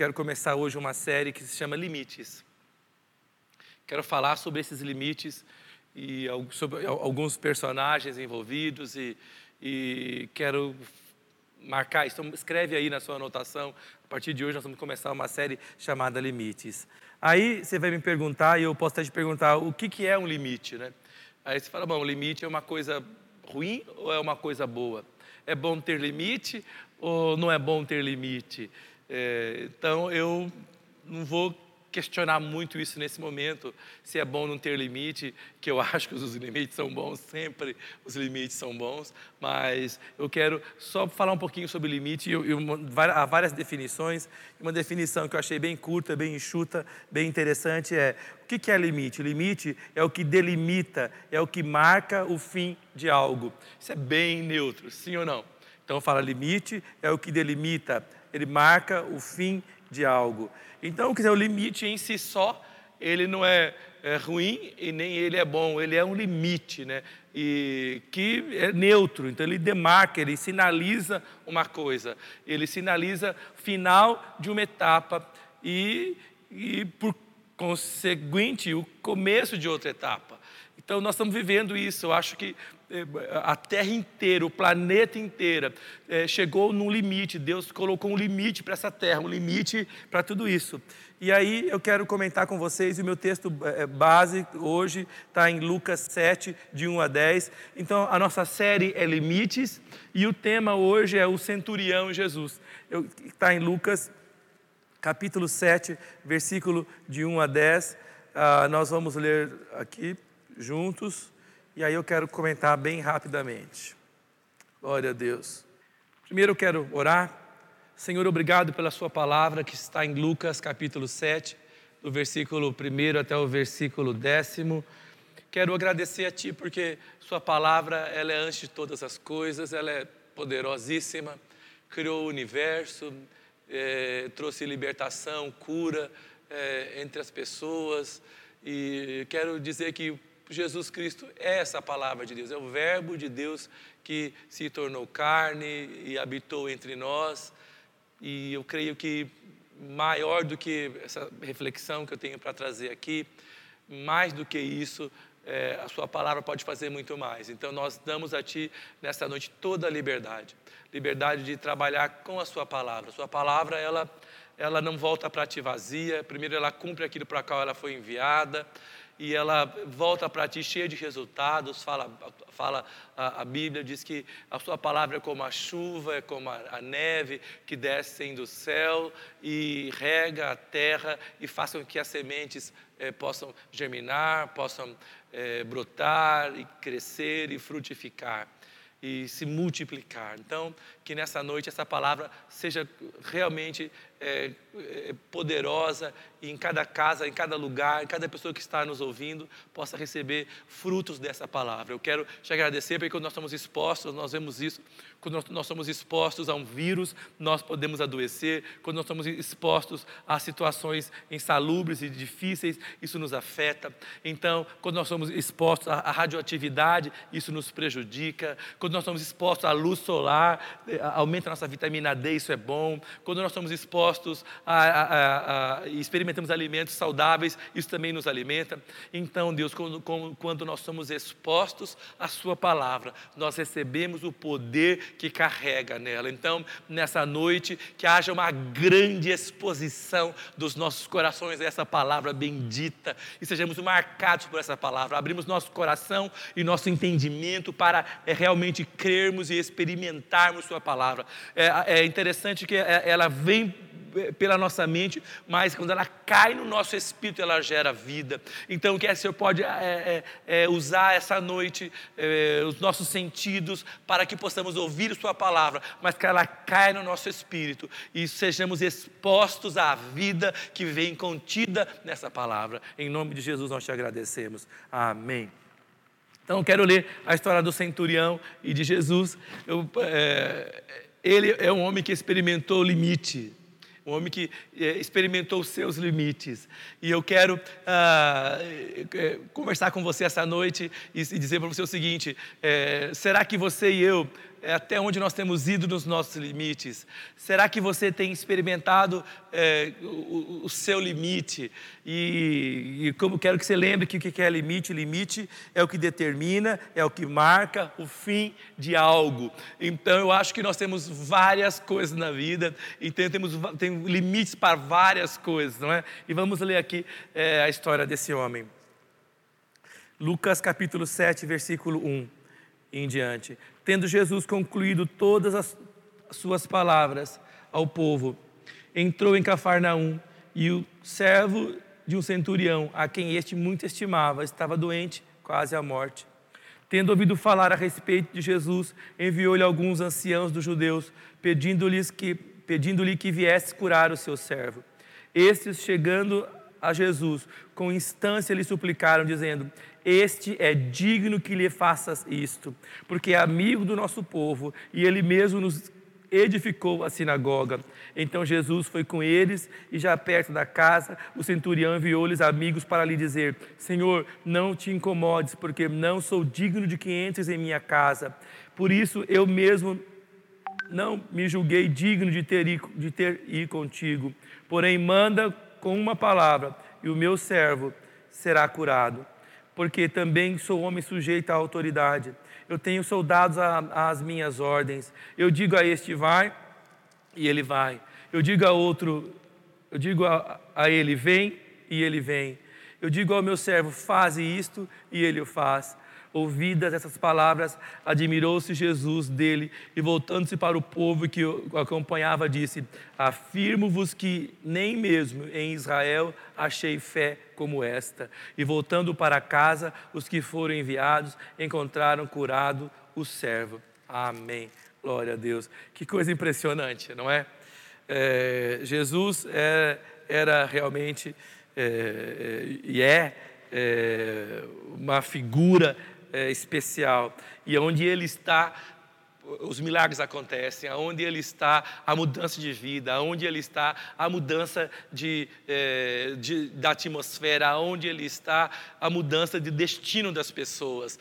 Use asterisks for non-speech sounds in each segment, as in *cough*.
quero começar hoje uma série que se chama Limites. Quero falar sobre esses limites e sobre alguns personagens envolvidos e, e quero marcar. Então, escreve aí na sua anotação. A partir de hoje nós vamos começar uma série chamada Limites. Aí você vai me perguntar, e eu posso até te perguntar, o que, que é um limite, né? Aí você fala, bom, limite é uma coisa ruim ou é uma coisa boa? É bom ter limite ou não é bom ter limite? É, então eu não vou questionar muito isso nesse momento, se é bom não ter limite, que eu *laughs* acho que os limites são bons, sempre os limites são bons, mas eu quero só falar um pouquinho sobre limite, e, há várias definições, uma definição que eu achei bem curta, bem enxuta, bem interessante é, o que é limite? Limite é o que delimita, é o que marca o fim de algo. Isso é bem neutro, sim ou não? Então fala limite é o que delimita, ele marca o fim de algo. Então, quer dizer, o limite em si só, ele não é, é, ruim e nem ele é bom, ele é um limite, né? E que é neutro, então ele demarca, ele sinaliza uma coisa, ele sinaliza final de uma etapa e, e por conseguinte, o começo de outra etapa. Então, nós estamos vivendo isso. Eu acho que eh, a Terra inteira, o planeta inteiro, é, chegou num limite. Deus colocou um limite para essa Terra, um limite para tudo isso. E aí eu quero comentar com vocês, o meu texto é, base hoje está em Lucas 7, de 1 a 10. Então, a nossa série é Limites, e o tema hoje é o centurião Jesus. Está em Lucas, capítulo 7, versículo de 1 a 10. Ah, nós vamos ler aqui juntos. E aí eu quero comentar bem rapidamente. Glória a Deus. Primeiro eu quero orar. Senhor, obrigado pela Sua palavra que está em Lucas capítulo 7, do versículo 1 até o versículo 10. Quero agradecer a Ti porque Sua palavra ela é antes de todas as coisas, ela é poderosíssima, criou o universo, é, trouxe libertação, cura é, entre as pessoas. E quero dizer que Jesus Cristo é essa palavra de Deus, é o Verbo de Deus que se tornou carne e habitou entre nós. E eu creio que maior do que essa reflexão que eu tenho para trazer aqui, mais do que isso, é, a Sua palavra pode fazer muito mais. Então nós damos a Ti nessa noite toda a liberdade, liberdade de trabalhar com a Sua palavra. A Sua palavra ela ela não volta para ti vazia. Primeiro ela cumpre aquilo para qual ela foi enviada e ela volta para ti cheia de resultados. Fala, fala a, a, Bíblia diz que a sua palavra é como a chuva, é como a, a neve que descem do céu e rega a terra e façam que as sementes eh, possam germinar, possam eh, brotar e crescer e frutificar e se multiplicar. Então, que nessa noite essa palavra seja realmente é, é, poderosa e em cada casa, em cada lugar, em cada pessoa que está nos ouvindo possa receber frutos dessa palavra. Eu quero te agradecer porque quando nós estamos expostos, nós vemos isso, quando nós somos expostos a um vírus, nós podemos adoecer, quando nós estamos expostos a situações insalubres e difíceis, isso nos afeta. Então, quando nós somos expostos à radioatividade, isso nos prejudica. Quando nós somos expostos à luz solar, eh, aumenta a nossa vitamina D, isso é bom. Quando nós somos expostos a, a, a, a experimentamos alimentos saudáveis, isso também nos alimenta. Então, Deus, quando, quando nós somos expostos à Sua palavra, nós recebemos o poder que carrega nela. Então, nessa noite, que haja uma grande exposição dos nossos corações a essa palavra bendita e sejamos marcados por essa palavra. Abrimos nosso coração e nosso entendimento para é, realmente crermos e experimentarmos Sua palavra. É, é interessante que é, ela vem pela nossa mente, mas quando ela cai no nosso espírito, ela gera vida. Então, que o Senhor pode é, é, é, usar essa noite é, os nossos sentidos para que possamos ouvir Sua palavra, mas que ela caia no nosso espírito e sejamos expostos à vida que vem contida nessa palavra. Em nome de Jesus, nós te agradecemos. Amém. Então, quero ler a história do centurião e de Jesus. Eu, é, ele é um homem que experimentou o limite um homem que é, experimentou os seus limites. E eu quero ah, é, conversar com você essa noite e, e dizer para você o seguinte: é, será que você e eu é, até onde nós temos ido nos nossos limites? Será que você tem experimentado é, o, o, seu limite? E, e, como quero que você lembre que o que é limite? Limite é o que determina, é o que marca o fim de algo. Então eu acho que nós temos várias coisas na vida, então temos tem limites para várias coisas, não é? E vamos ler aqui é, a história desse homem. Lucas capítulo 7, versículo 1 em diante. Tendo Jesus concluído todas as suas palavras ao povo, entrou em Cafarnaum e o servo de um centurião, a quem este muito estimava, estava doente, quase à morte. Tendo ouvido falar a respeito de Jesus, enviou-lhe alguns anciãos dos judeus, pedindo-lhes que pedindo-lhe que viesse curar o seu servo. Estes, chegando a Jesus, com instância lhe suplicaram, dizendo: Este é digno que lhe faças isto, porque é amigo do nosso povo e ele mesmo nos edificou a sinagoga. Então Jesus foi com eles e, já perto da casa, o centurião enviou-lhes amigos para lhe dizer: Senhor, não te incomodes, porque não sou digno de que entres em minha casa. Por isso eu mesmo não me julguei digno de ter, de ter ir contigo. Porém, manda com uma palavra, e o meu servo será curado. Porque também sou homem sujeito à autoridade. Eu tenho soldados às minhas ordens. Eu digo a este, vai, e ele vai. Eu digo a outro, eu digo a, a ele, vem, e ele vem. Eu digo ao meu servo, faze isto, e ele o faz. Ouvidas essas palavras, admirou-se Jesus dele e, voltando-se para o povo que o acompanhava, disse: Afirmo-vos que nem mesmo em Israel achei fé como esta. E voltando para casa, os que foram enviados encontraram curado o servo. Amém. Glória a Deus. Que coisa impressionante, não é? é Jesus é, era realmente é, e é, é uma figura é, especial. E onde Ele está, os milagres acontecem, aonde Ele está, a mudança de vida, aonde Ele está, a mudança de, é, de, da atmosfera, aonde Ele está, a mudança de destino das pessoas.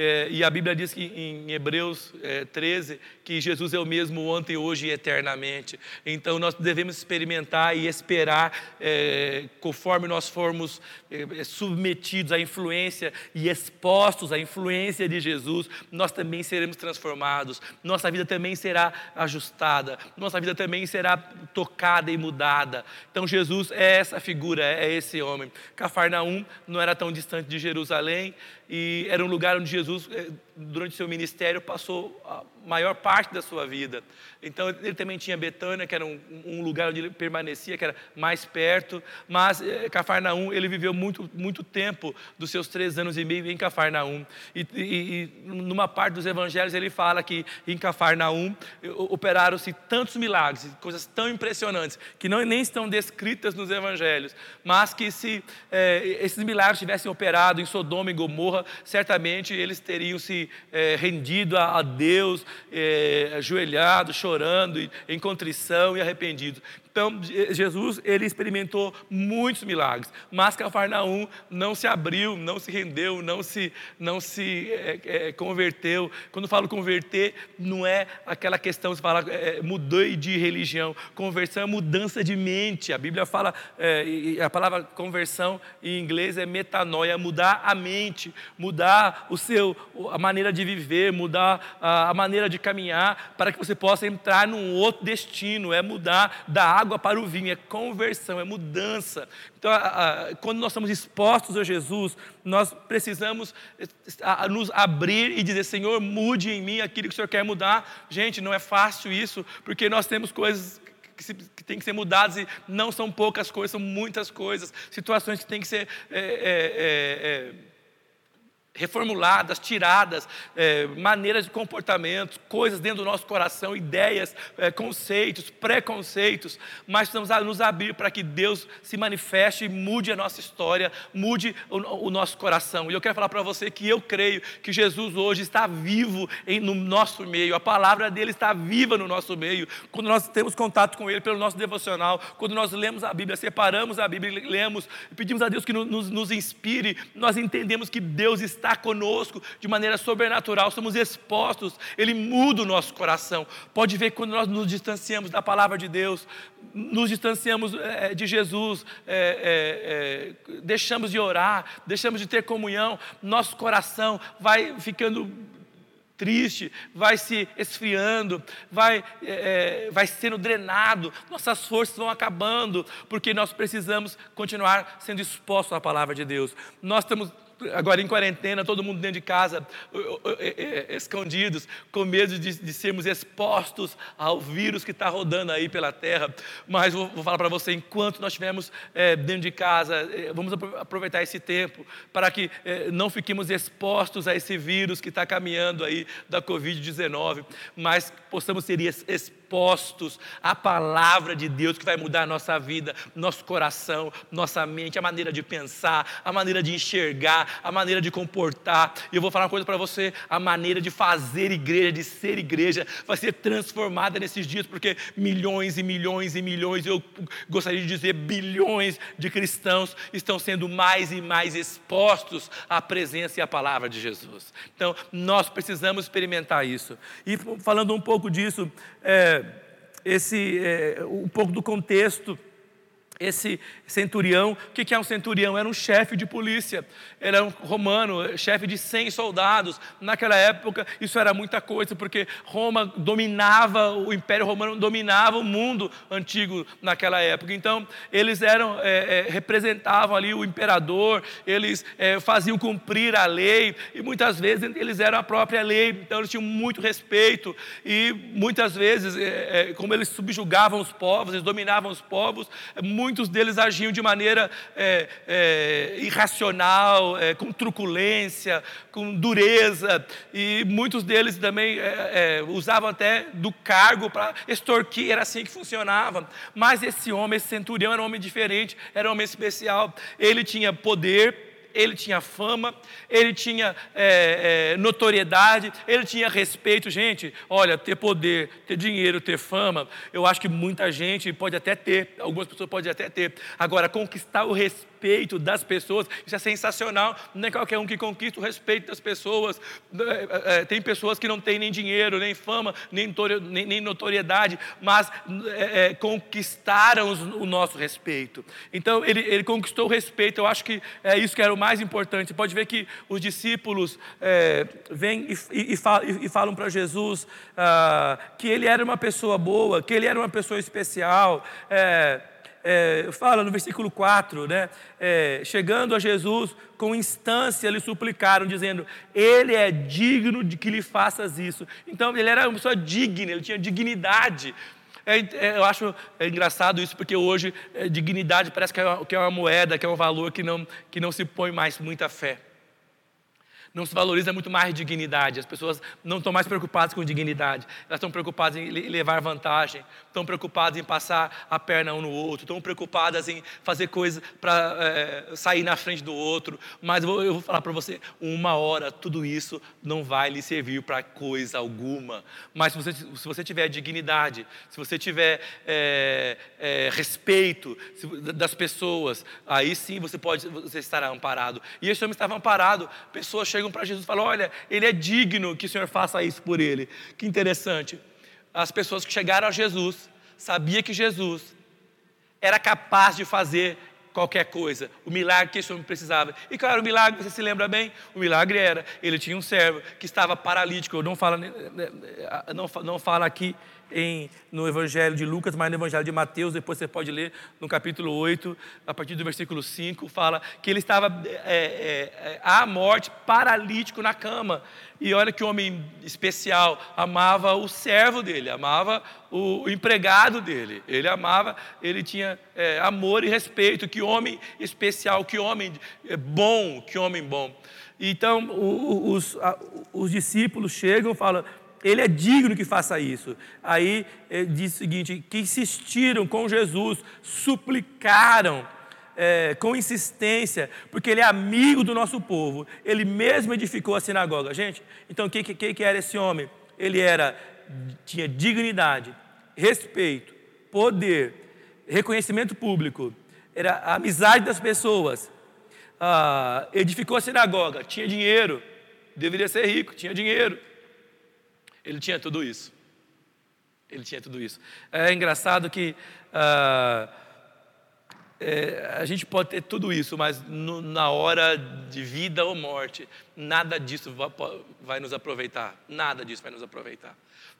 É, e a Bíblia diz que em Hebreus é, 13 que Jesus é o mesmo ontem, hoje e eternamente. Então nós devemos experimentar e esperar, é, conforme nós formos é, é, submetidos à influência e expostos à influência de Jesus, nós também seremos transformados, nossa vida também será ajustada, nossa vida também será tocada e mudada. Então Jesus é essa figura, é esse homem. Cafarnaum não era tão distante de Jerusalém e era um lugar onde Jesus, eh, durante seu ministério, passou maior parte da sua vida. Então ele também tinha Betânia, que era um, um, lugar onde ele permanecia, que era mais perto. Mas eh, Cafarnaum, ele viveu muito, muito tempo dos seus três anos e meio em Cafarnaum. E, e, e numa parte dos evangelhos ele fala que em Cafarnaum operaram-se tantos milagres, coisas tão impressionantes, que não, nem estão descritas nos evangelhos, mas que se eh, esses milagres tivessem operado em Sodoma e Gomorra, certamente eles teriam se eh, rendido a, a Deus, é, ajoelhado, chorando, em contrição e arrependido. Então, Jesus, ele experimentou muitos milagres, mas Cafarnaum não se abriu, não se rendeu, não se, não se é, é, converteu. Quando falo converter, não é aquela questão de falar, é, mudei de religião. Conversão é mudança de mente. A Bíblia fala, é, a palavra conversão em inglês é metanoia, mudar a mente, mudar o seu, a maneira de viver, mudar a, a maneira de caminhar, para que você possa entrar num outro destino, é mudar da água água para o vinho, é conversão, é mudança. Então, a, a, quando nós estamos expostos a Jesus, nós precisamos a, nos abrir e dizer: Senhor, mude em mim aquilo que o Senhor quer mudar. Gente, não é fácil isso, porque nós temos coisas que, se, que que ser mudadas e não são poucas coisas, são muitas coisas, situações que têm que ser. É, é, é, reformuladas, tiradas, é, maneiras de comportamento, coisas dentro do nosso coração, ideias, é, conceitos, preconceitos, mas precisamos nos abrir para que Deus se manifeste e mude a nossa história, mude o, o nosso coração. E eu quero falar para você que eu creio que Jesus hoje está vivo em, no nosso meio, a palavra dele está viva no nosso meio. Quando nós temos contato com ele pelo nosso devocional, quando nós lemos a Bíblia, separamos a Bíblia, lemos, pedimos a Deus que nos, nos inspire, nós entendemos que Deus está está conosco de maneira sobrenatural, somos expostos, Ele muda o nosso coração. Pode ver que quando nós nos distanciamos da palavra de Deus, nos distanciamos é, de Jesus, é, é, deixamos de orar, deixamos de ter comunhão, nosso coração vai ficando triste, vai se esfriando, vai, é, vai sendo drenado, nossas forças vão acabando, porque nós precisamos continuar sendo expostos à palavra de Deus. Nós estamos agora em quarentena, todo mundo dentro de casa, escondidos, com medo de, de sermos expostos ao vírus que está rodando aí pela terra. Mas vou, vou falar para você: enquanto nós estivermos é, dentro de casa, é, vamos aproveitar esse tempo para que é, não fiquemos expostos a esse vírus que está caminhando aí da Covid-19, mas possamos ser expostos expostos à palavra de Deus que vai mudar a nossa vida, nosso coração, nossa mente, a maneira de pensar, a maneira de enxergar, a maneira de comportar. E eu vou falar uma coisa para você: a maneira de fazer igreja, de ser igreja, vai ser transformada nesses dias, porque milhões e milhões e milhões, eu gostaria de dizer bilhões de cristãos estão sendo mais e mais expostos à presença e à palavra de Jesus. Então, nós precisamos experimentar isso. E falando um pouco disso, é, esse, é, um pouco do contexto esse centurião, o que é um centurião? Era um chefe de polícia, era um romano, chefe de 100 soldados. Naquela época, isso era muita coisa, porque Roma dominava, o Império Romano dominava o mundo antigo naquela época. Então, eles eram, é, é, representavam ali o imperador, eles é, faziam cumprir a lei, e muitas vezes eles eram a própria lei, então eles tinham muito respeito, e muitas vezes, é, é, como eles subjugavam os povos, eles dominavam os povos, muito muitos deles agiam de maneira é, é, irracional, é, com truculência, com dureza, e muitos deles também é, é, usavam até do cargo para extorquir, era assim que funcionava. Mas esse homem, esse centurião, era um homem diferente, era um homem especial, ele tinha poder ele tinha fama, ele tinha é, é, notoriedade, ele tinha respeito. Gente, olha, ter poder, ter dinheiro, ter fama, eu acho que muita gente pode até ter, algumas pessoas podem até ter. Agora, conquistar o respeito respeito das pessoas. Isso é sensacional. Não é qualquer um que conquista o respeito das pessoas. É, é, tem pessoas que não têm nem dinheiro, nem fama, nem, nem notoriedade, mas é, é, conquistaram o nosso respeito. Então, ele, ele, conquistou o respeito. Eu acho que é isso que era o mais importante. Você pode ver que os discípulos é, vêm e, e, falam, e falam para Jesus ah, que ele era uma pessoa boa, que ele era uma pessoa especial. É, é, fala no versículo 4, né? É, chegando a Jesus, com instância lhe suplicaram, dizendo: Ele é digno de que lhe faças isso. Então, ele era uma pessoa digna, ele tinha dignidade. É, é, eu acho engraçado isso, porque hoje é, dignidade parece que é, uma, que é uma moeda, que é um valor que não, que não se põe mais muita fé não se valoriza muito mais dignidade. As pessoas não estão mais preocupadas com dignidade. Elas estão preocupadas em levar vantagem, estão preocupadas em passar a perna um no outro, estão preocupadas em fazer coisas para é, sair na frente do outro. Mas eu vou, eu vou falar para você, uma hora tudo isso não vai lhe servir para coisa alguma. Mas se você, se você tiver dignidade, se você tiver é, é, respeito das pessoas, aí sim você pode, você estará amparado. E esse homem estava amparado. Pessoas chegam para Jesus e falam: Olha, ele é digno que o Senhor faça isso por ele. Que interessante. As pessoas que chegaram a Jesus sabia que Jesus era capaz de fazer qualquer coisa, o milagre que esse homem precisava. E claro, o milagre, você se lembra bem? O milagre era, ele tinha um servo que estava paralítico, não fala, não, não fala aqui em, no Evangelho de Lucas, mas no Evangelho de Mateus, depois você pode ler no capítulo 8, a partir do versículo 5, fala que ele estava é, é, à morte, paralítico na cama. E olha que homem especial, amava o servo dele, amava o, empregado dele, ele amava, ele tinha é, amor e respeito. Que homem especial, que homem é, bom, que homem bom. Então, os, os discípulos chegam e falam: ele é digno que faça isso. Aí diz o seguinte: que insistiram com Jesus, suplicaram é, com insistência, porque ele é amigo do nosso povo. Ele mesmo edificou a sinagoga. Gente, então o que, que, que era esse homem? Ele era, tinha dignidade, respeito, poder, reconhecimento público, era a amizade das pessoas, ah, edificou a sinagoga, tinha dinheiro, deveria ser rico, tinha dinheiro. Ele tinha tudo isso. Ele tinha tudo isso. É engraçado que ah, é, a gente pode ter tudo isso, mas no, na hora de vida ou morte, nada disso vai, vai nos aproveitar. Nada disso vai nos aproveitar.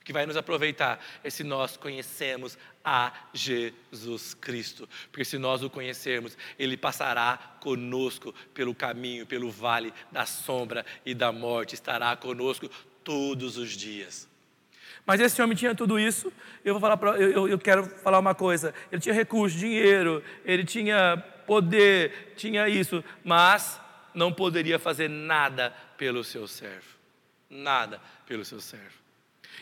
Que vai nos aproveitar é se nós conhecemos a Jesus Cristo. Porque se nós o conhecermos, Ele passará conosco pelo caminho, pelo vale da sombra e da morte, estará conosco todos os dias. Mas esse homem tinha tudo isso. Eu vou falar pra, eu, eu quero falar uma coisa. Ele tinha recurso, dinheiro, ele tinha poder, tinha isso, mas não poderia fazer nada pelo seu servo. Nada pelo seu servo.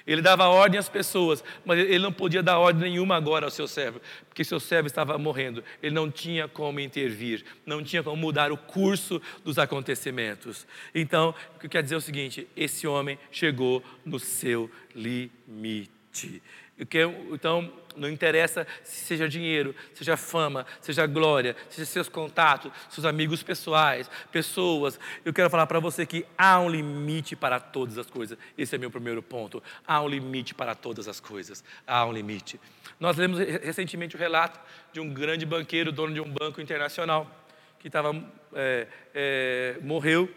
Ele dava ordem às pessoas, mas ele não podia dar ordem nenhuma agora ao seu servo, porque seu servo estava morrendo. Ele não tinha como intervir, não tinha como mudar o curso dos acontecimentos. Então, o que quer dizer é o seguinte: esse homem chegou no seu limite. Então, não interessa se seja dinheiro, seja fama, seja glória, seja seus contatos, seus amigos pessoais, pessoas. Eu quero falar para você que há um limite para todas as coisas. Esse é meu primeiro ponto. Há um limite para todas as coisas. Há um limite. Nós lemos recentemente o relato de um grande banqueiro, dono de um banco internacional, que estava, é, é, morreu,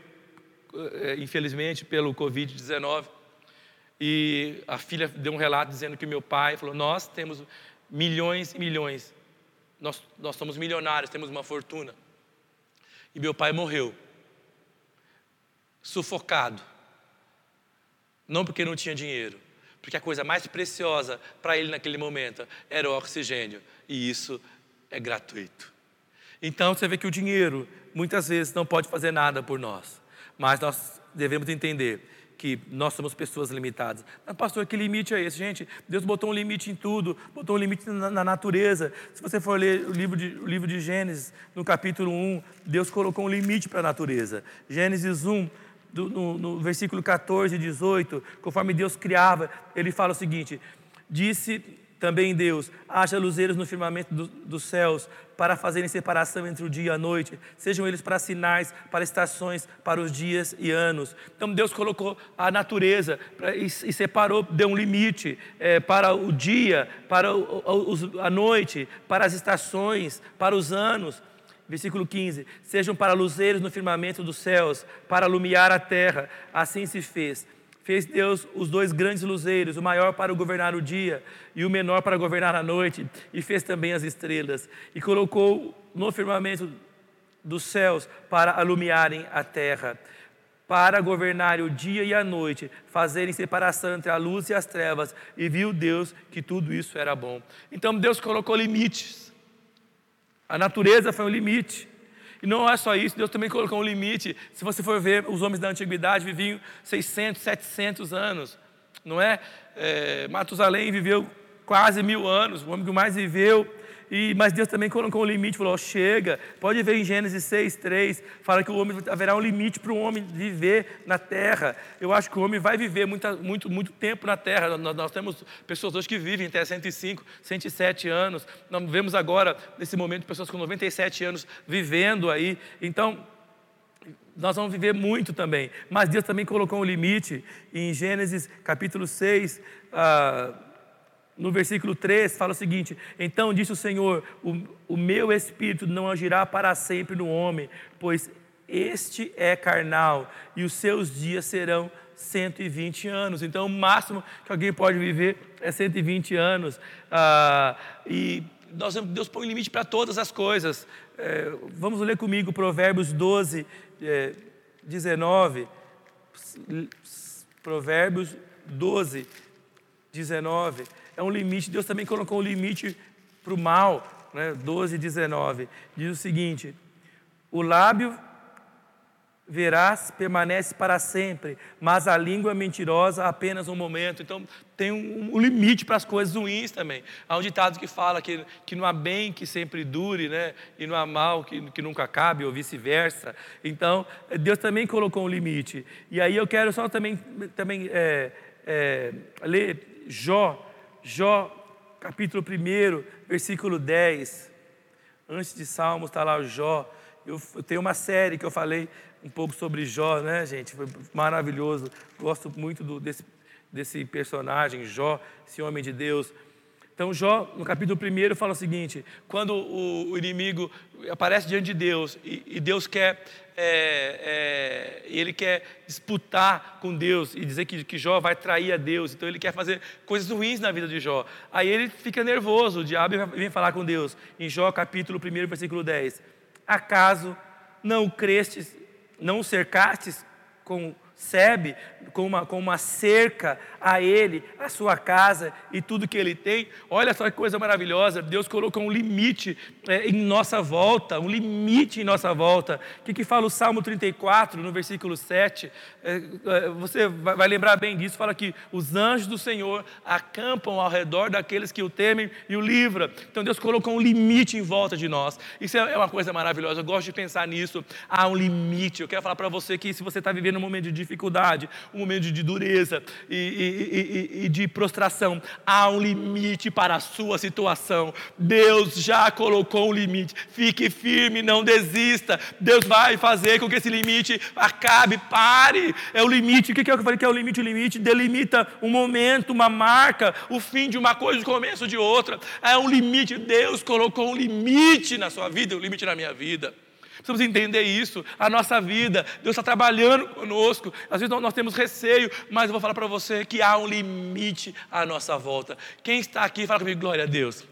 é, infelizmente, pelo Covid-19 e a filha deu um relato dizendo que meu pai falou: Nós temos milhões e milhões, nós, nós somos milionários, temos uma fortuna. E meu pai morreu, sufocado, não porque não tinha dinheiro, porque a coisa mais preciosa para ele naquele momento era o oxigênio, e isso é gratuito. Então você vê que o dinheiro muitas vezes não pode fazer nada por nós, mas nós devemos entender que nós somos pessoas limitadas. Mas, pastor, que limite é esse? Gente, Deus botou um limite em tudo, botou um limite na, na natureza. Se você for ler o livro, de, o livro de Gênesis, no capítulo 1, Deus colocou um limite para a natureza. Gênesis 1, do, no, no versículo 14 e 18, conforme Deus criava, ele fala o seguinte: Disse também Deus, haja luzeiros no firmamento do, dos céus para fazerem separação entre o dia e a noite, sejam eles para sinais, para estações, para os dias e anos. Então Deus colocou a natureza pra, e, e, separou, deu um limite é, para o dia, para o, o, a noite, para as estações, para os anos. Versículo 15: Sejam para luzeiros no firmamento dos céus, para alumiar a terra. Assim se fez fez Deus os dois grandes luzeiros, o maior para governar o dia e o menor para governar a noite, e fez também as estrelas, e colocou no firmamento dos céus para alumiarem a terra, para governarem o dia e a noite, fazerem separação entre a luz e as trevas, e viu Deus que tudo isso era bom. Então Deus colocou limites. A natureza foi um limite. E não é só isso, Deus também colocou um limite. Se você for ver, os homens da antiguidade viviam 600, 700 anos, não é? é Matusalém viveu quase mil anos, o homem que mais viveu e, mas Deus também colocou um limite, falou: chega. Pode ver em Gênesis 6, 3, fala que o homem haverá um limite para o homem viver na terra. Eu acho que o homem vai viver muita, muito, muito tempo na terra. Nós, nós, temos pessoas hoje que vivem até 105, 107 anos. Nós vemos agora, nesse momento, pessoas com 97 anos vivendo aí. Então, nós vamos viver muito também. Mas Deus também colocou um limite em Gênesis capítulo 6. Ah, no versículo 3 fala o seguinte: Então disse o Senhor: o, o meu espírito não agirá para sempre no homem, pois este é carnal, e os seus dias serão 120 anos. Então, o máximo que alguém pode viver é 120 anos. Ah, e nós, Deus põe limite para todas as coisas. É, vamos ler comigo Provérbios 12, é, 19. Provérbios 12, 19 é um limite. Deus também colocou um limite para o mal, né? 12, 19. Diz o seguinte: o lábio verás permanece para sempre, mas a língua mentirosa apenas um momento. Então tem um, um, limite para as coisas ruins também. Há um ditado que fala que, que não há bem que sempre dure, né? e não há mal que, que nunca acabe, ou vice-versa. Então Deus também colocou um limite. E aí eu quero só também, também é, é, ler Jó Jó, capítulo 1, versículo 10. Antes de Salmos está lá Jó. Eu, eu tenho uma série que eu falei um pouco sobre Jó, né, gente? Foi maravilhoso. Gosto muito do, desse, desse personagem, Jó, esse homem de Deus. Então, Jó, no capítulo 1, fala o seguinte: quando o, o inimigo aparece diante de Deus e, e Deus quer, é, é, ele quer disputar com Deus e dizer que, que Jó vai trair a Deus, então ele quer fazer coisas ruins na vida de Jó. Aí ele fica nervoso, o diabo vem falar com Deus, em Jó, capítulo 1, versículo 10: Acaso não crestes, não cercastes com Sebe com uma, com uma cerca a ele, a sua casa e tudo que ele tem. Olha só que coisa maravilhosa. Deus colocou um limite é, em nossa volta, um limite em nossa volta. O que, que fala o Salmo 34, no versículo 7? É, é, você vai, vai lembrar bem disso. Fala que os anjos do Senhor acampam ao redor daqueles que o temem e o livra. Então Deus colocou um limite em volta de nós. Isso é, é uma coisa maravilhosa. Eu gosto de pensar nisso. Há um limite. Eu quero falar para você que se você está vivendo um momento de dificuldade, um momento de dureza e, e, e, e de prostração, há um limite para a sua situação. Deus já colocou um limite. Fique firme, não desista. Deus vai fazer com que esse limite acabe, pare. É o limite. O que é que eu falei que é o limite? O limite delimita um momento, uma marca, o fim de uma coisa, o começo de outra. É um limite. Deus colocou um limite na sua vida, um limite na minha vida. Precisamos entender isso. A nossa vida, Deus está trabalhando conosco. Às vezes nós temos receio, mas eu vou falar para você que há um limite à nossa volta. Quem está aqui, fala comigo, glória a Deus.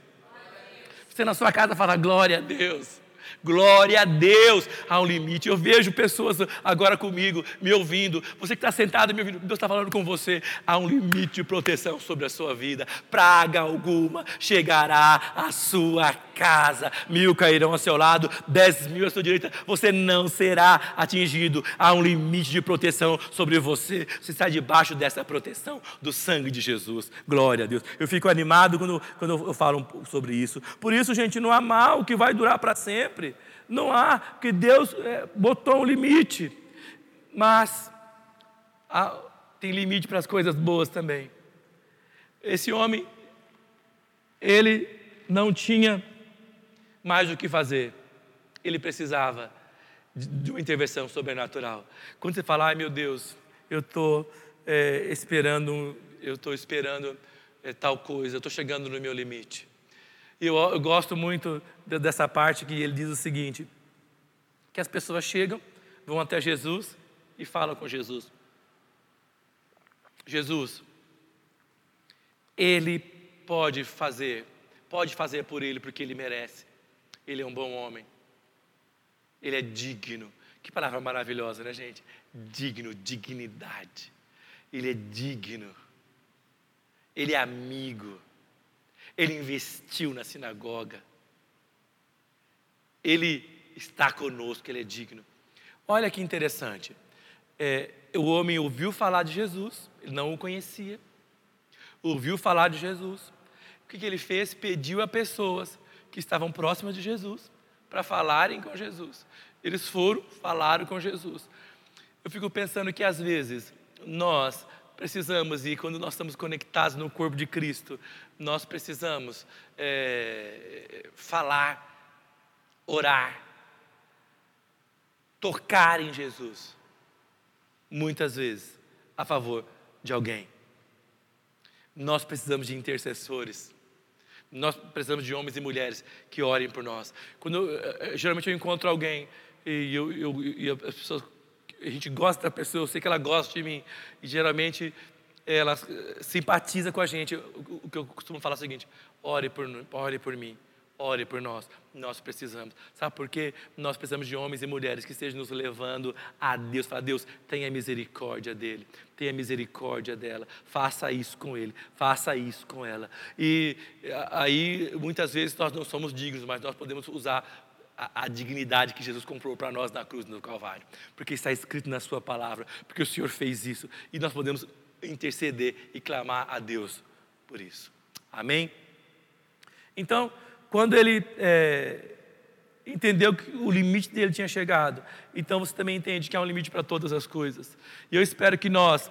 Você na sua casa fala, glória a Deus. Glória a Deus, há um limite. Eu vejo pessoas agora comigo, me ouvindo. Você que está sentado me ouvindo, Deus está falando com você. Há um limite de proteção sobre a sua vida. Praga alguma chegará à sua casa. Mil cairão ao seu lado, dez mil à sua direita. Você não será atingido. Há um limite de proteção sobre você. Você está debaixo dessa proteção do sangue de Jesus. Glória a Deus. Eu fico animado quando, quando eu falo sobre isso. Por isso, gente, não há mal que vai durar para sempre. Não há, porque Deus é, botou um limite. Mas há, tem limite para as coisas boas também. Esse homem, ele não tinha mais o que fazer. Ele precisava de, uma intervenção sobrenatural. Quando você fala, ai meu Deus, eu estou é, esperando, eu estou esperando é, tal coisa, eu estou chegando no meu limite. Eu, eu gosto muito dessa parte que ele diz o seguinte: que as pessoas chegam, vão até Jesus e falam com Jesus. Jesus, ele pode fazer, pode fazer por ele porque ele merece. Ele é um bom homem. Ele é digno. Que palavra maravilhosa, né, gente? Digno, dignidade. Ele é digno. Ele é amigo. Ele investiu na sinagoga. Ele está conosco, ele é digno. Olha que interessante. É, o homem ouviu falar de Jesus, ele não o conhecia. Ouviu falar de Jesus. O que, que ele fez? Pediu a pessoas que estavam próximas de Jesus para falarem com Jesus. Eles foram, falaram com Jesus. Eu fico pensando que às vezes nós precisamos, e quando nós estamos conectados no corpo de Cristo, nós precisamos é, falar, orar, tocar em Jesus, muitas vezes a favor de alguém. Nós precisamos de intercessores. Nós precisamos de homens e mulheres que orem por nós. Quando eh, eh, geralmente eu encontro alguém e, eu, eu, e as pessoas a gente gosta da pessoa, eu sei que ela gosta de mim, e geralmente ela simpatiza com a gente. O que eu costumo falar é o seguinte: ore por, ore por mim, ore por nós. Nós precisamos. Sabe por quê? Nós precisamos de homens e mulheres que estejam nos levando a Deus. Fala, Deus, tenha misericórdia dele, tenha misericórdia dela, faça isso com ele, faça isso com ela. E aí, muitas vezes, nós não somos dignos, mas nós podemos usar a, a dignidade que Jesus comprou para nós na cruz do Calvário, porque está escrito na Sua palavra, porque o Senhor fez isso e nós podemos interceder e clamar a Deus por isso. Amém? Então, quando ele é, entendeu que o limite dele tinha chegado, então você também entende que há um limite para todas as coisas. E eu espero que nós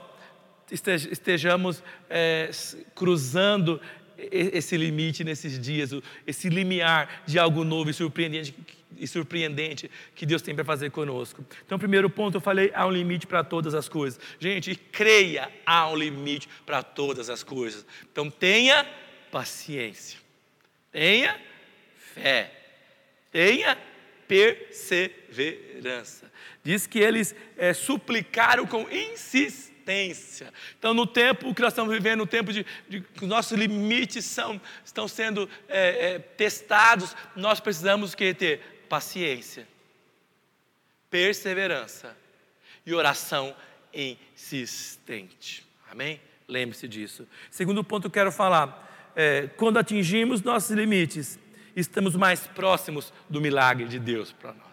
estejamos é, cruzando esse limite nesses dias, esse limiar de algo novo e surpreendente e surpreendente que Deus tem para fazer conosco. Então, primeiro ponto, eu falei, há um limite para todas as coisas. Gente, creia, há um limite para todas as coisas. Então, tenha paciência, tenha fé, tenha perseverança. Diz que eles é, suplicaram com insistência. Então, no tempo que nós estamos vivendo, no tempo de, de que os nossos limites são, estão sendo é, é, testados, nós precisamos que ter paciência, perseverança e oração insistente. Amém? Lembre-se disso. Segundo ponto que eu quero falar, é, quando atingimos nossos limites, estamos mais próximos do milagre de Deus para nós.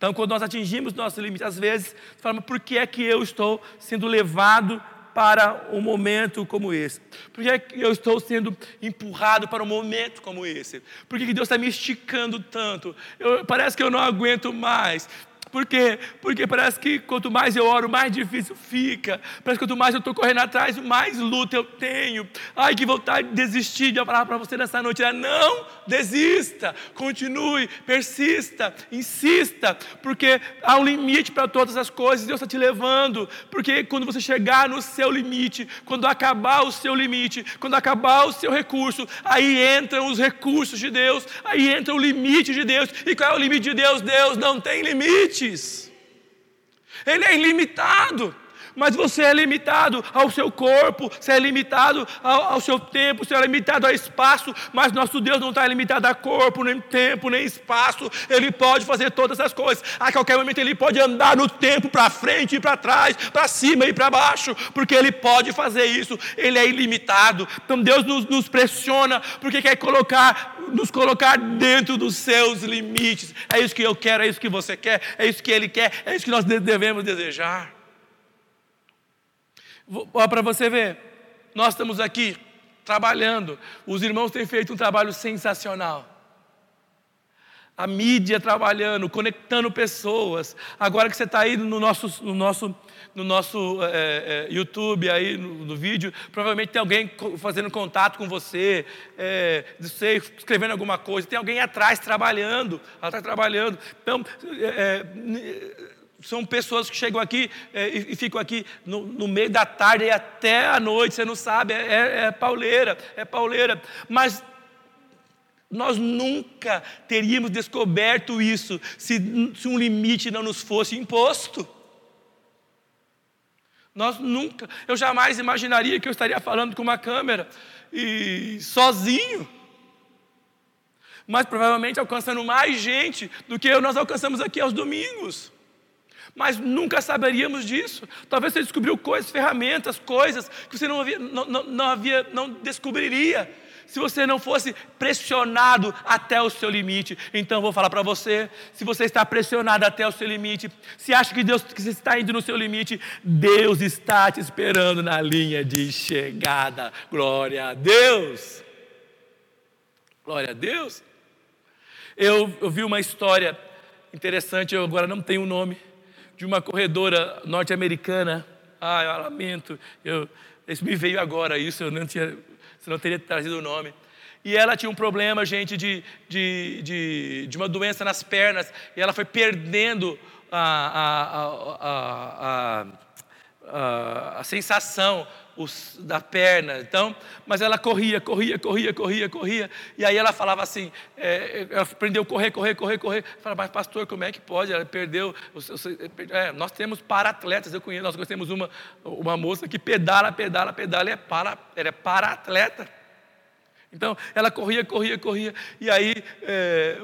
Então, quando nós atingimos nossos limites, às vezes, falamos, por que é que eu estou sendo levado para um momento como esse? Por que, é que eu estou sendo empurrado para um momento como esse? Por que, que Deus está me esticando tanto? Eu, parece que eu não aguento mais. Por quê? Porque parece que quanto mais eu oro, mais difícil fica. Parece que quanto mais eu estou correndo atrás, mais luta eu tenho. Ai, que vontade de desistir de eu falar para você nessa noite. Não desista, continue, persista, insista, porque há um limite para todas as coisas. Deus está te levando. Porque quando você chegar no seu limite, quando acabar o seu limite, quando acabar o seu recurso, aí entram os recursos de Deus, aí entra o limite de Deus. E qual é o limite de Deus? Deus não tem limite limites. Ele é ilimitado mas você é limitado ao seu corpo, você é limitado ao, ao, seu tempo, você é limitado ao espaço, mas nosso Deus não está limitado a corpo, nem tempo, nem espaço, Ele pode fazer todas as coisas, a qualquer momento Ele pode andar no tempo para frente e para trás, para cima e para baixo, porque Ele pode fazer isso, Ele é ilimitado, então Deus nos, nos pressiona, porque quer colocar, nos colocar dentro dos seus limites, é isso que eu quero, é isso que você quer, é isso que Ele quer, é isso que nós devemos desejar. Para você ver, nós estamos aqui trabalhando, os irmãos têm feito um trabalho sensacional. A mídia trabalhando, conectando pessoas. Agora que você está aí no nosso, no nosso, no nosso é, é, YouTube, aí no, no, vídeo, provavelmente tem alguém fazendo contato com você, é, sei, escrevendo alguma coisa. Tem alguém atrás trabalhando, atrás trabalhando. Então, são pessoas que chegam aqui é, e, e, ficam aqui no, no, meio da tarde e até a noite, você não sabe, é, é, é pauleira, é pauleira. Mas nós nunca teríamos descoberto isso se, se um limite não nos fosse imposto. Nós nunca, eu jamais imaginaria que eu estaria falando com uma câmera e sozinho. Mas provavelmente alcançando mais gente do que nós alcançamos aqui aos domingos mas nunca saberíamos disso. Talvez você descobriu coisas, ferramentas, coisas que você não havia, não, não, não, havia, não descobriria se você não fosse pressionado até o seu limite. Então vou falar para você, se você está pressionado até o seu limite, se acha que Deus que está indo no seu limite, Deus está te esperando na linha de chegada. Glória a Deus. Glória a Deus. Eu, eu vi uma história interessante, eu agora não tenho o nome de uma corredora norte-americana. Ah, eu lamento, eu, isso me veio agora, isso eu não tinha, não teria trazido o nome. E ela tinha um problema, gente, de, de, de, de uma doença nas pernas, e ela foi perdendo a, a, a, a, a sensação os, da perna. Então, mas ela corria, corria, corria, corria, corria. E aí ela falava assim, é, ela aprendeu a correr, correr, correr, correr. Falava, mas pastor, como é que pode? Ela perdeu. É, nós temos para-atletas, eu conheço, nós temos uma, uma moça que pedala, pedala, pedala, e é para, ela é para-atleta. Então, ela corria, corria, corria, e aí é,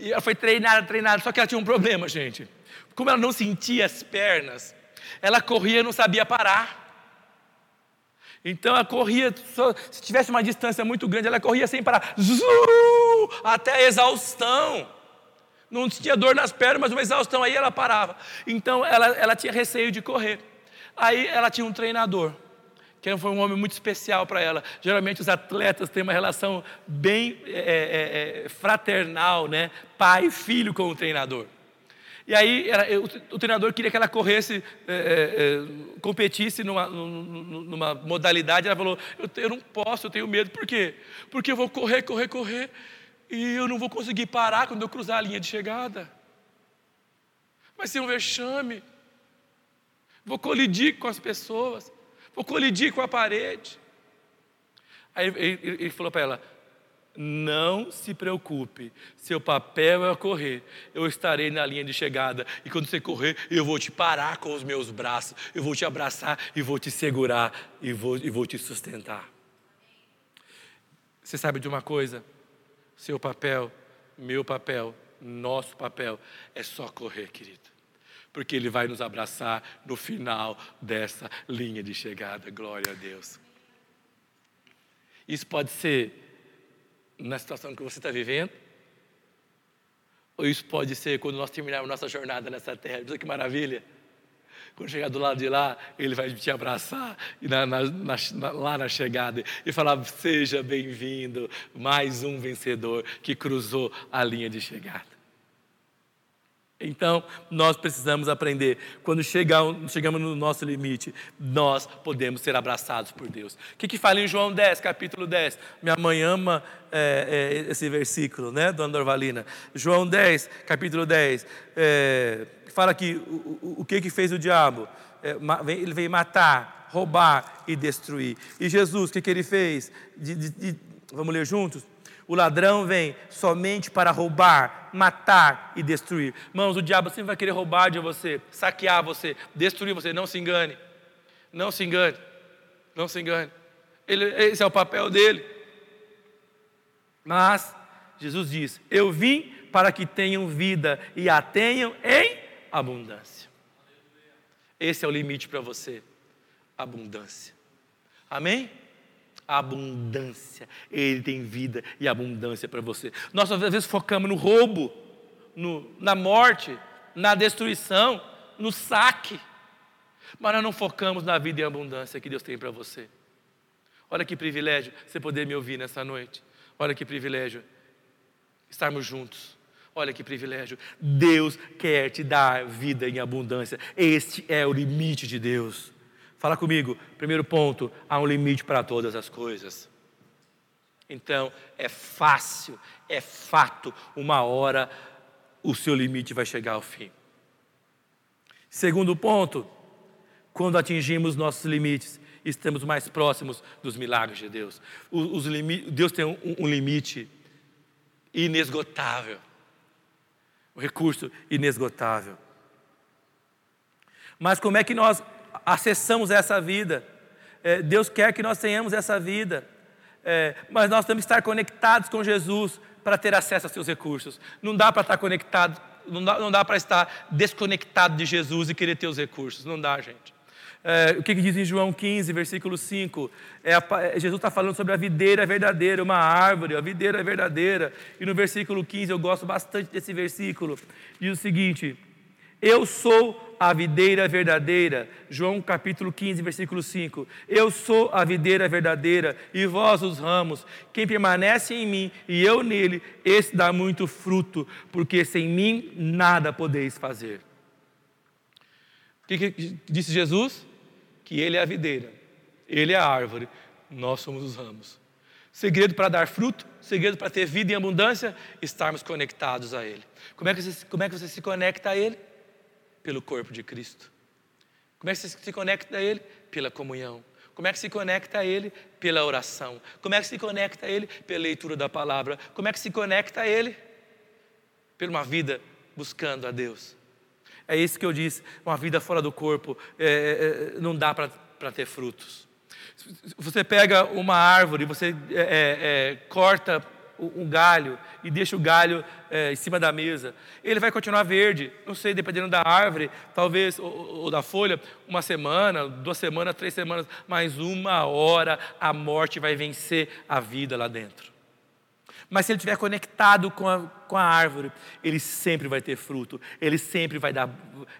ela foi treinada, treinada, só que ela tinha um problema, gente. Como ela não sentia as pernas, ela corria e não sabia parar. Então ela corria, se tivesse uma distância muito grande, ela corria sem parar, até a exaustão. Não tinha dor nas pernas, mas uma exaustão, aí ela parava. Então ela, ela tinha receio de correr. Aí ela tinha um treinador, que foi um homem muito especial para ela. Geralmente os atletas têm uma relação bem é, é, é, fraternal, né? Pai e filho com o treinador. E aí o, treinador queria que ela corresse, é, é, é competisse numa, numa, modalidade. Ela falou: eu, eu, não posso, eu tenho medo. Por quê? Porque eu vou correr, correr, correr. E eu não vou conseguir parar quando eu cruzar a linha de chegada. Vai ser um vexame. Vou colidir com as pessoas. Vou colidir com a parede. Aí ele falou para ela: não se preocupe, seu papel é correr. Eu estarei na linha de chegada. E quando você correr, eu vou te parar com os meus braços. Eu vou te abraçar e vou te segurar e vou, e vou te sustentar. Você sabe de uma coisa? Seu papel, meu papel, nosso papel é só correr, querido. Porque Ele vai nos abraçar no final dessa linha de chegada. Glória a Deus. Isso pode ser na situação que você está vivendo, ou isso pode ser quando nós terminarmos nossa jornada nessa terra. Olha que maravilha! Quando chegar do lado de lá, ele vai te abraçar e na, na, na, lá na chegada e falar: Seja bem-vindo, mais um vencedor que cruzou a linha de chegada. Então, nós precisamos aprender. Quando chegamos no nosso limite, nós podemos ser abraçados por Deus. O que, que fala em João 10, capítulo 10? Minha mãe ama é, é, esse versículo, né, dona Dorvalina? João 10, capítulo 10. É, fala aqui o, o, o, que, que fez o diabo. É, ele veio matar, roubar e destruir. E Jesus, o que, que ele fez? De, de, de, vamos ler juntos? O ladrão vem somente para roubar, matar e destruir. Irmãos, o diabo sempre vai querer roubar de você, saquear você, destruir você. Não se engane. Não se engane. Não se engane. Ele, esse é o papel dele. Mas Jesus diz: Eu vim para que tenham vida e a tenham em abundância. Esse é o limite para você. Abundância. Amém? Abundância. Ele tem vida e abundância para você. Nós às vezes focamos no roubo, no, na morte, na destruição, no saque. Mas nós não focamos na vida e abundância que Deus tem para você. Olha que privilégio você poder me ouvir nessa noite. Olha que privilégio estarmos juntos. Olha que privilégio. Deus quer te dar vida em abundância. Este é o limite de Deus. Fala comigo. Primeiro ponto: há um limite para todas as coisas. Então, é fácil, é fato, uma hora o seu limite vai chegar ao fim. Segundo ponto, quando atingimos nossos limites, estamos mais próximos dos milagres de Deus. Os, os Deus tem um, um limite inesgotável, um recurso inesgotável. Mas como é que nós acessamos essa vida. É, Deus quer que nós tenhamos essa vida. É, mas nós temos que estar conectados com Jesus para ter acesso a seus recursos. Não dá para estar conectado, não dá, não dá para estar desconectado de Jesus e querer ter os recursos. Não dá, gente. É, o que, que, diz em João 15, versículo 5? É a, é, Jesus está falando sobre a videira verdadeira, uma árvore, a videira verdadeira. E no versículo 15, eu gosto bastante desse versículo, diz o seguinte: Eu sou a videira verdadeira. João capítulo 15, versículo 5. Eu sou a videira verdadeira e vós os ramos. Quem permanece em mim e eu nele, esse dá muito fruto, porque sem mim nada podeis fazer. O que, que disse Jesus? Que ele é a videira, ele é a árvore, nós somos os ramos. Segredo para dar fruto, segredo para ter vida em abundância, estarmos conectados a Ele. Como é que você, como é que você se conecta a Ele? Pelo corpo de Cristo. Como é que você se conecta a Ele? Pela comunhão. Como é que se conecta a Ele? Pela oração. Como é que se conecta a Ele? Pela leitura da palavra. Como é que se conecta a Ele? Por uma vida buscando a Deus. É isso que eu disse: uma vida fora do corpo é, é, é não dá para ter frutos. Você pega uma árvore, você é, é, é corta um galho e deixa o galho é, em cima da mesa. Ele vai continuar verde, não sei, dependendo da árvore, talvez, ou, ou, da folha, uma semana, duas semanas, três semanas, mas uma hora a morte vai vencer a vida lá dentro. Mas se ele estiver conectado com a, com a árvore, ele sempre vai ter fruto, ele sempre vai dar,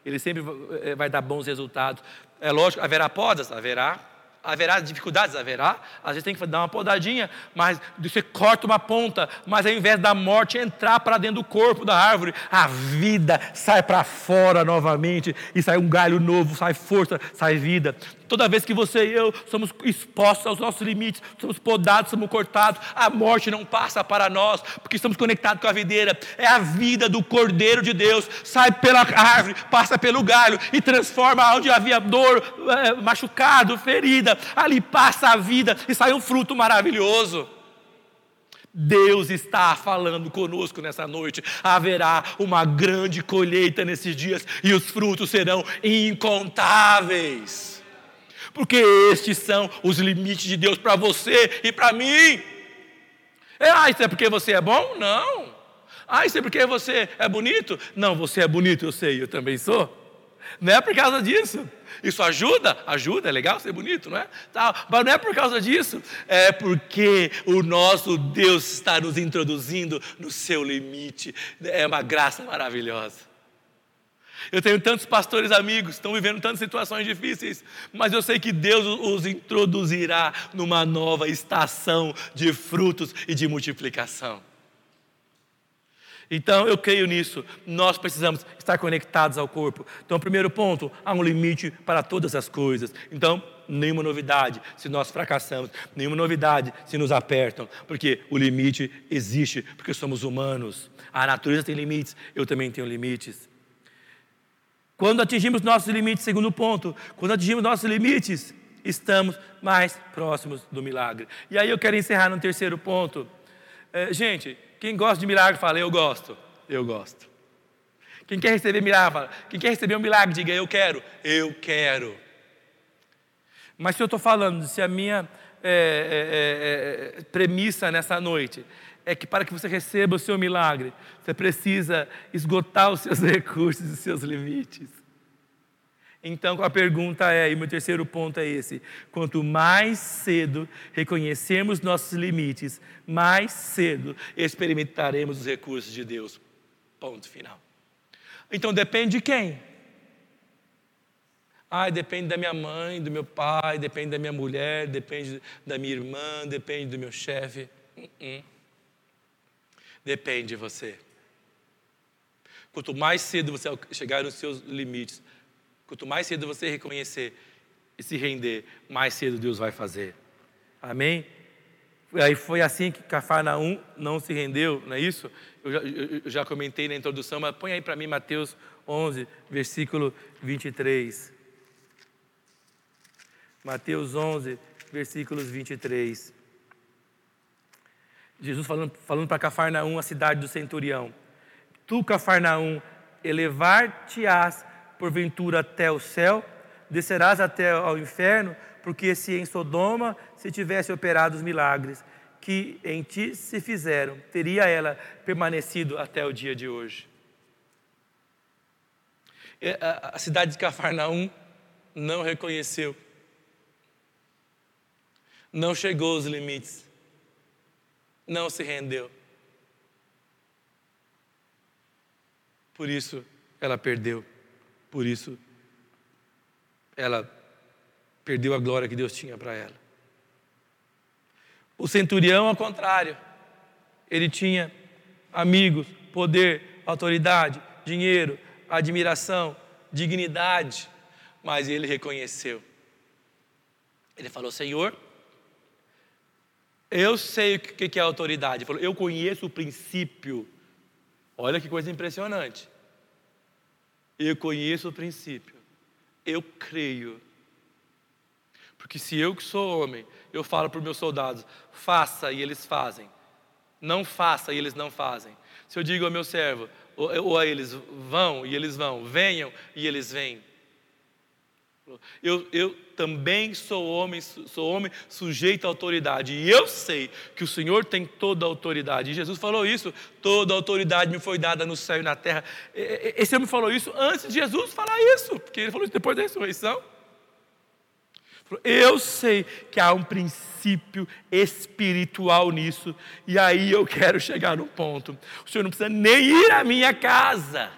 ele sempre é, vai dar bons resultados. É lógico, haverá podas? Haverá haverá dificuldades, haverá. Às vezes tem que dar uma podadinha, mas você corta uma ponta, mas ao invés da morte entrar para dentro do corpo da árvore, a vida sai para fora novamente e sai um galho novo, sai força, sai vida. Toda vez que você e eu somos expostos aos nossos limites, somos podados, somos cortados, a morte não passa para nós, porque estamos conectados com a videira. É a vida do Cordeiro de Deus. Sai pela árvore, passa pelo galho e transforma onde havia dor, é, machucado, ferida. Ali passa a vida e sai um fruto maravilhoso. Deus está falando conosco nessa noite. Haverá uma grande colheita nesses dias e os frutos serão incontáveis. Porque estes são os limites de Deus para você e para mim. É, ah, isso é porque você é bom? Não. Ah, isso é porque você é bonito? Não, você é bonito, eu sei, eu também sou. Não é por causa disso. Isso ajuda? Ajuda, é legal ser bonito, não é? Tá, mas não é por causa disso. É porque o nosso Deus está nos introduzindo no seu limite. É uma graça maravilhosa. Eu tenho tantos pastores amigos, estão vivendo tantas situações difíceis, mas eu sei que Deus os introduzirá numa nova estação de frutos e de multiplicação. Então eu creio nisso. Nós precisamos estar conectados ao corpo. Então, primeiro ponto, há um limite para todas as coisas. Então, nenhuma novidade se nós fracassamos, nenhuma novidade se nos apertam, porque o limite existe, porque somos humanos. A natureza tem limites, eu também tenho limites. Quando atingimos nossos limites, segundo ponto, quando atingimos nossos limites, estamos mais próximos do milagre. E aí eu quero encerrar no terceiro ponto. É, gente, quem gosta de milagre, fala, eu gosto. Eu gosto. Quem quer receber milagre, fala, quem quer receber um milagre, diga, eu quero. Eu quero. Mas se eu estou falando, se a minha é, é, é, premissa nessa noite é que para que você receba o seu milagre, você precisa esgotar os seus *laughs* recursos e os seus limites. Então a pergunta é, e meu terceiro ponto é esse: quanto mais cedo reconhecermos nossos limites, mais cedo experimentaremos os recursos de Deus. Ponto final. Então depende de quem? Ah, depende da minha mãe, do meu pai, depende da minha mulher, depende da minha irmã, depende do meu chefe. Uh -uh. Depende de você. Quanto mais cedo você chegar nos seus limites, Quanto mais cedo você reconhecer e se render, mais cedo Deus vai fazer. Amém? Aí foi assim que Cafarnaum não se rendeu, não é isso? Eu já, eu já comentei na introdução, mas põe aí para mim Mateus 11, versículo 23. Mateus 11, versículos 23. Jesus falando, falando para Cafarnaum, a cidade do centurião: Tu, Cafarnaum, elevar-te-ás porventura até o céu, descerás até ao inferno, porque se em Sodoma se tivesse operado os milagres que em ti se fizeram, teria ela permanecido até o dia de hoje. A cidade de Cafarnaum não reconheceu, não chegou aos limites, não se rendeu. Por isso ela perdeu. Por isso, ela perdeu a glória que Deus tinha para ela. O centurião, ao contrário, ele tinha amigos, poder, autoridade, dinheiro, admiração, dignidade, mas ele reconheceu. Ele falou: Senhor, eu sei o que é autoridade. Ele falou: Eu conheço o princípio. Olha que coisa impressionante. Eu conheço o princípio. Eu creio. Porque se eu que sou homem, eu falo para os meus soldados, faça e eles fazem. Não faça e eles não fazem. Se eu digo ao meu servo, ou, ou a eles, vão e eles vão, venham e eles vêm. Eu, eu também sou homem, sou homem sujeito à autoridade. E eu sei que o Senhor tem toda a autoridade. E Jesus falou isso: toda a autoridade me foi dada no céu e na terra. Esse homem falou isso antes de Jesus falar isso, porque ele falou isso depois da ressurreição. Eu sei que há um princípio espiritual nisso, e aí eu quero chegar no ponto. O Senhor não precisa nem ir à minha casa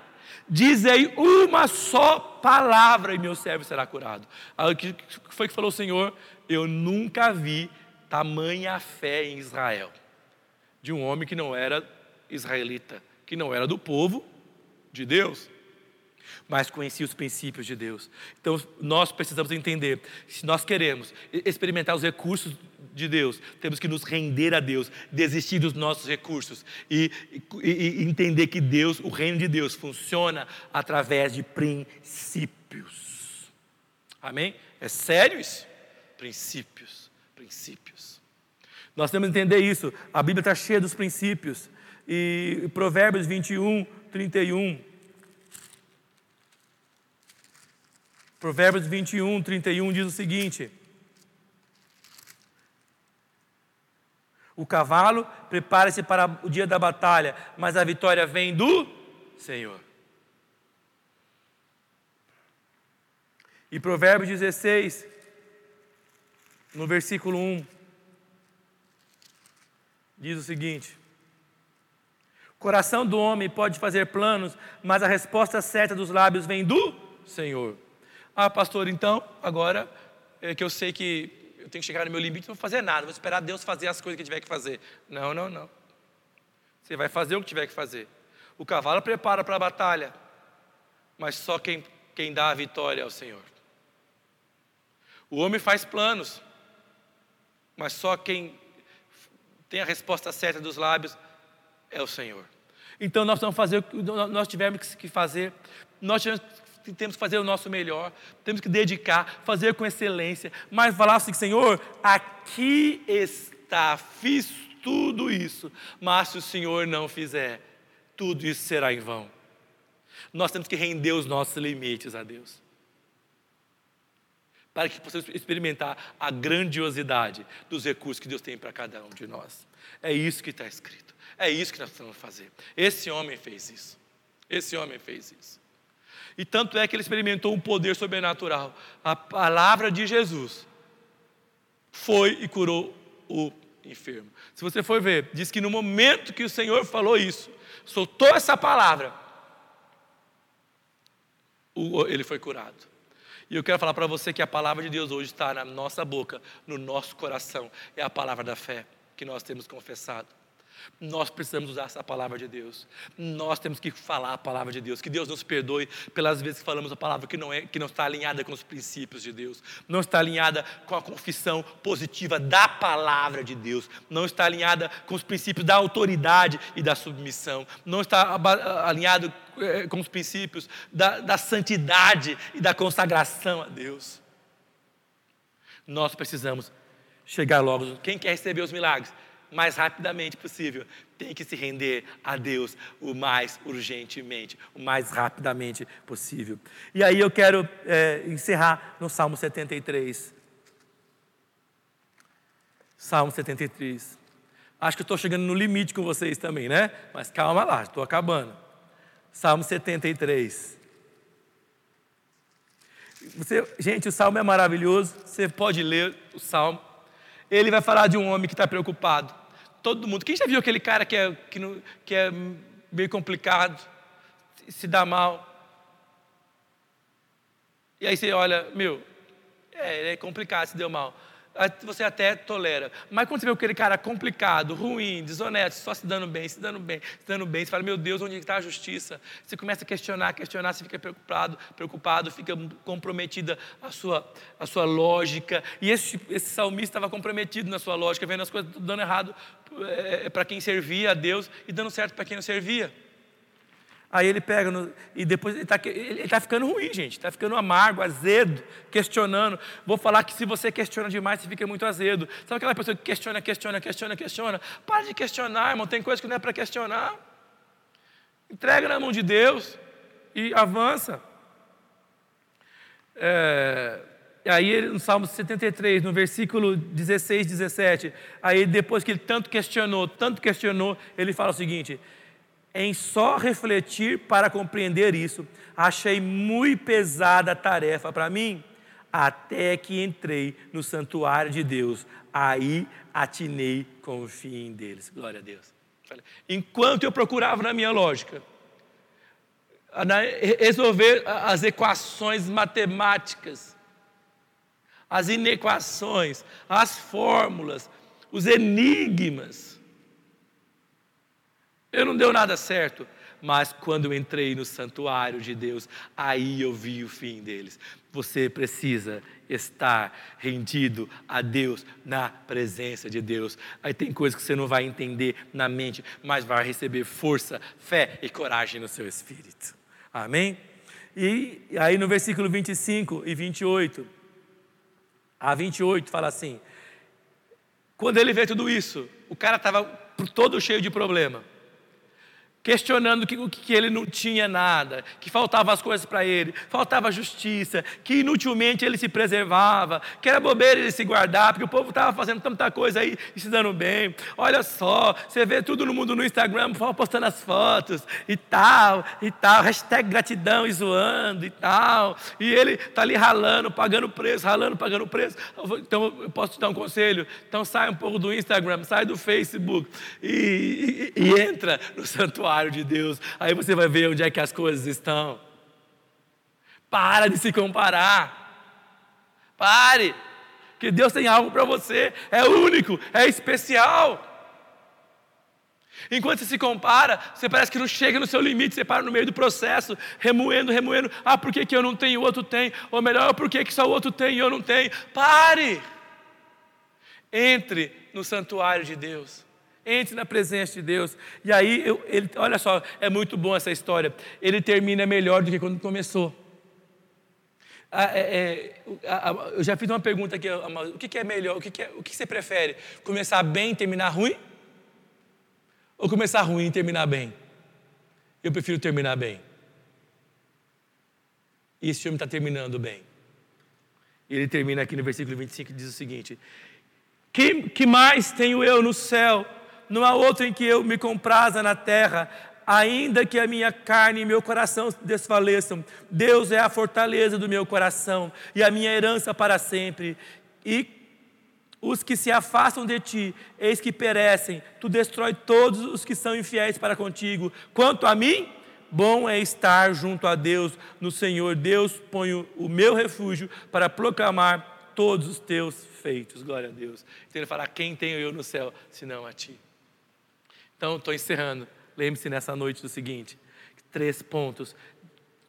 Dizei uma só palavra e meu servo será curado. O que foi que falou o Senhor? Eu nunca vi tamanha fé em Israel. De um homem que não era israelita, que não era do povo de Deus. mas conhecia os princípios de Deus. Então, nós precisamos entender, se nós queremos experimentar os recursos de Deus, temos que nos render a Deus, desistir dos nossos recursos e, e, e entender que Deus, o reino de Deus, funciona através de princípios. Amém? É sério isso? Princípios, princípios. Nós temos que entender isso. A Bíblia está cheia dos princípios. E Provérbios 21, 31 Provérbios 21, 31 diz o seguinte: O cavalo prepara-se para o dia da batalha, mas a vitória vem do Senhor. E Provérbios 16, no versículo 1, diz o seguinte: O coração do homem pode fazer planos, mas a resposta certa dos lábios vem do Senhor. Ah, pastor, então, agora é que eu sei que eu tenho que chegar no meu limite, não vou fazer nada, vou esperar Deus fazer as coisas que tiver que fazer. Não, não, não. Você vai fazer o que tiver que fazer. O cavalo prepara para a batalha, mas só quem, quem dá a vitória é o Senhor. O homem faz planos, mas só quem tem a resposta certa dos lábios é o Senhor. Então nós vamos fazer o que nós tivemos que fazer, nós tivemos temos que fazer o nosso melhor, temos que dedicar, fazer com excelência, mas falar assim, Senhor, aqui está, fiz tudo isso, mas se o Senhor não fizer, tudo isso será em vão. Nós temos que render os nossos limites a Deus. Para que possamos experimentar a grandiosidade dos recursos que Deus tem para cada um de nós. É isso que está escrito. É isso que nós precisamos fazer. Esse homem fez isso. Esse homem fez isso. E tanto é que ele experimentou um poder sobrenatural. A palavra de Jesus foi e curou o enfermo. Se você for ver, diz que no momento que o Senhor falou isso, soltou essa palavra, ele foi curado. E eu quero falar para você que a palavra de Deus hoje está na nossa boca, no nosso coração. É a palavra da fé que nós temos confessado. Nós precisamos usar essa palavra de Deus. Nós temos que falar a palavra de Deus. Que Deus nos perdoe pelas vezes que falamos a palavra que não, é, que não está alinhada com os princípios de Deus, não está alinhada com a confissão positiva da palavra de Deus, não está alinhada com os princípios da autoridade e da submissão, não está alinhado eh, com os princípios da, da santidade e da consagração a Deus. Nós precisamos chegar logo. Quem quer receber os milagres? Mais rapidamente possível, tem que se render a Deus o mais urgentemente, o mais rapidamente possível. E aí eu quero é, encerrar no Salmo 73. Salmo 73. Acho que estou chegando no limite com vocês também, né? Mas calma lá, estou acabando. Salmo 73. Você, gente, o salmo é maravilhoso. Você pode ler o salmo. Ele vai falar de um homem que está preocupado todo mundo. Quem já viu aquele cara que é, que, não, que é meio complicado, se dá mal? E aí você olha, meu, é, é complicado, se deu mal você até tolera. Mas quando você vê aquele cara complicado, ruim, desonesto, só se dando bem, se dando bem, se dando bem, você fala, meu Deus, onde está a justiça? Você começa a questionar, questionar, você fica preocupado, preocupado, fica comprometida a sua, a sua lógica. E esse, esse salmista estava comprometido na sua lógica, vendo as coisas dando errado é, é para quem servia a Deus e dando certo para quem não servia. Aí ele pega no, e depois ele está tá ficando ruim, gente. Está ficando amargo, azedo, questionando. Vou falar que se você questiona demais, você fica muito azedo. Sabe aquela pessoa que questiona, questiona, questiona, questiona? Para de questionar, irmão. Tem coisa que não é para questionar. Entrega na mão de Deus e avança. É, aí no Salmo 73, no versículo 16, 17, aí depois que ele tanto questionou, tanto questionou, ele fala o seguinte: em só refletir para compreender isso, achei muito pesada a tarefa para mim, até que entrei no santuário de Deus. Aí atinei com o fim deles. Glória a Deus. Enquanto eu procurava na minha lógica, resolver as equações matemáticas, as inequações, as fórmulas, os enigmas, eu não deu nada certo, Mas quando eu entrei no santuário de Deus, aí eu vi o fim deles. Você precisa estar rendido a Deus, na presença de Deus. Aí tem coisas que você não vai entender na mente, mas vai receber força, fé e coragem no seu espírito. Amém? E aí no versículo 25 e 28, a 28 fala assim: quando ele vê tudo isso, o cara estava todo cheio de problema questionando que, que ele não tinha nada, que faltavam as coisas para ele, faltava justiça, que inutilmente ele se preservava, que era bobeira ele se guardar, porque o povo estava fazendo tanta coisa aí e se dando bem. Olha só, você vê tudo no mundo no Instagram, postando as fotos e tal, e tal, hashtag gratidão e zoando e tal, e ele está ali ralando, pagando preço, ralando, pagando preço. Então eu posso te dar um conselho, então sai um pouco do Instagram, sai do Facebook e, e, e entra no santuário santuário de Deus. Aí você vai ver onde é que as coisas estão. Para de se comparar. Pare. Que Deus tem algo para você. É único, é especial. Enquanto você se compara, você parece que não chega no seu limite, você para no meio do processo, remoendo, remoendo. Ah, por que, que eu não tenho, o outro tem? Ou melhor, por que, que só o outro tem e eu não tenho? Pare! Entre no santuário de Deus. Entre na presença de Deus. E aí, eu, ele, olha só, é muito bom essa história. Ele termina melhor do que quando começou. Ah, é, é, eu já fiz uma pergunta aqui: o que, é melhor? O, que, é, o que você prefere? Começar bem e terminar ruim? Ou começar ruim e terminar bem? Eu prefiro terminar bem. E esse filme está terminando bem. Ele termina aqui no versículo 25 e diz o seguinte: que, que mais tenho eu no céu? Não há outro em que eu me compraza na terra, ainda que a minha carne e meu coração desfaleçam. Deus é a fortaleza do meu coração e a minha herança para sempre. E os que se afastam de ti, eis que perecem. Tu destrói todos os que são infiéis para contigo. Quanto a mim, bom é estar junto a Deus, no Senhor. Deus ponho o meu refúgio para proclamar todos os teus feitos. Glória a Deus. Então ele fala: Quem tenho eu no céu, senão a ti? Então, estou encerrando. Lembre-se nessa noite do seguinte: três pontos.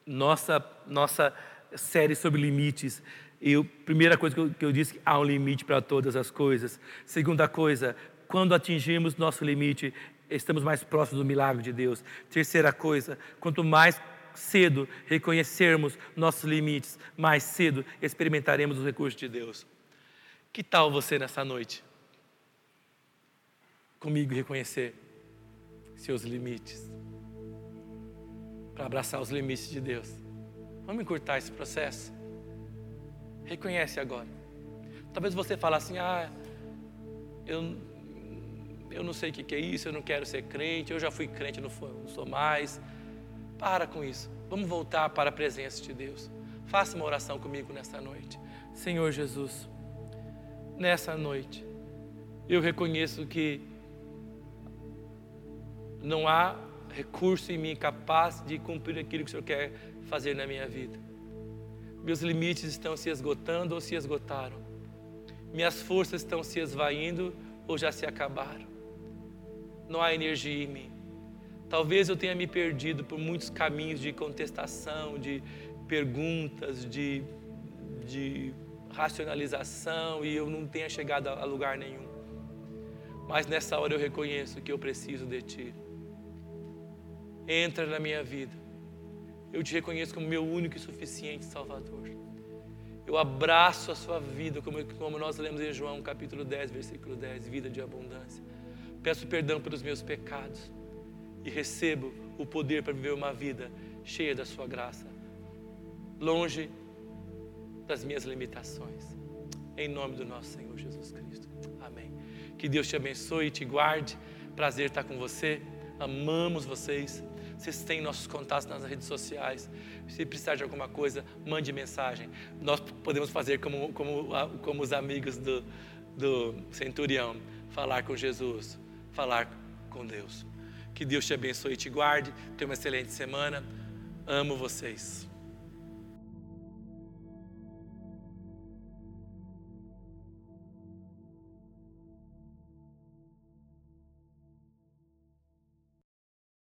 Nossa, nossa série sobre limites. E a primeira coisa que eu, que eu disse, há um limite para todas as coisas. Segunda coisa, quando atingimos nosso limite, estamos mais próximos do milagre de Deus. Terceira coisa, quanto mais cedo reconhecermos nossos limites, mais cedo experimentaremos os recursos de Deus. Que tal você nessa noite? Comigo reconhecer seus limites, para abraçar os limites de Deus. Vamos encurtar esse processo. Reconhece agora. Talvez você fale assim: ah, eu, eu não sei o que é isso, eu não quero ser crente, eu já fui crente, não, não sou mais. Para com isso. Vamos voltar para a presença de Deus. Faça uma oração comigo nesta noite. Senhor Jesus, nessa noite, eu reconheço que não há recurso em mim capaz de cumprir aquilo que o Senhor quer fazer na minha vida. Meus limites estão se esgotando ou se esgotaram. Minhas forças estão se esvaindo ou já se acabaram. Não há energia em mim. Talvez eu tenha me perdido por muitos caminhos de contestação, de perguntas, de, de racionalização e eu não tenha chegado a lugar nenhum. Mas nessa hora eu reconheço que eu preciso de Ti entra na minha vida. Eu te reconheço como meu único e suficiente Salvador. Eu abraço a sua vida, como, como nós lemos em João capítulo 10, versículo 10, vida de abundância. Peço perdão pelos meus pecados e recebo o poder para viver uma vida cheia da sua graça, longe das minhas limitações. Em nome do nosso Senhor Jesus Cristo. Amém. Que Deus te abençoe e te guarde. Prazer estar com você. Amamos vocês. Vocês têm nossos contatos nas redes sociais. Se precisar de alguma coisa, mande mensagem. Nós podemos fazer como, como, como os amigos do, do centurião: falar com Jesus, falar com Deus. Que Deus te abençoe e te guarde. Tenha uma excelente semana. Amo vocês.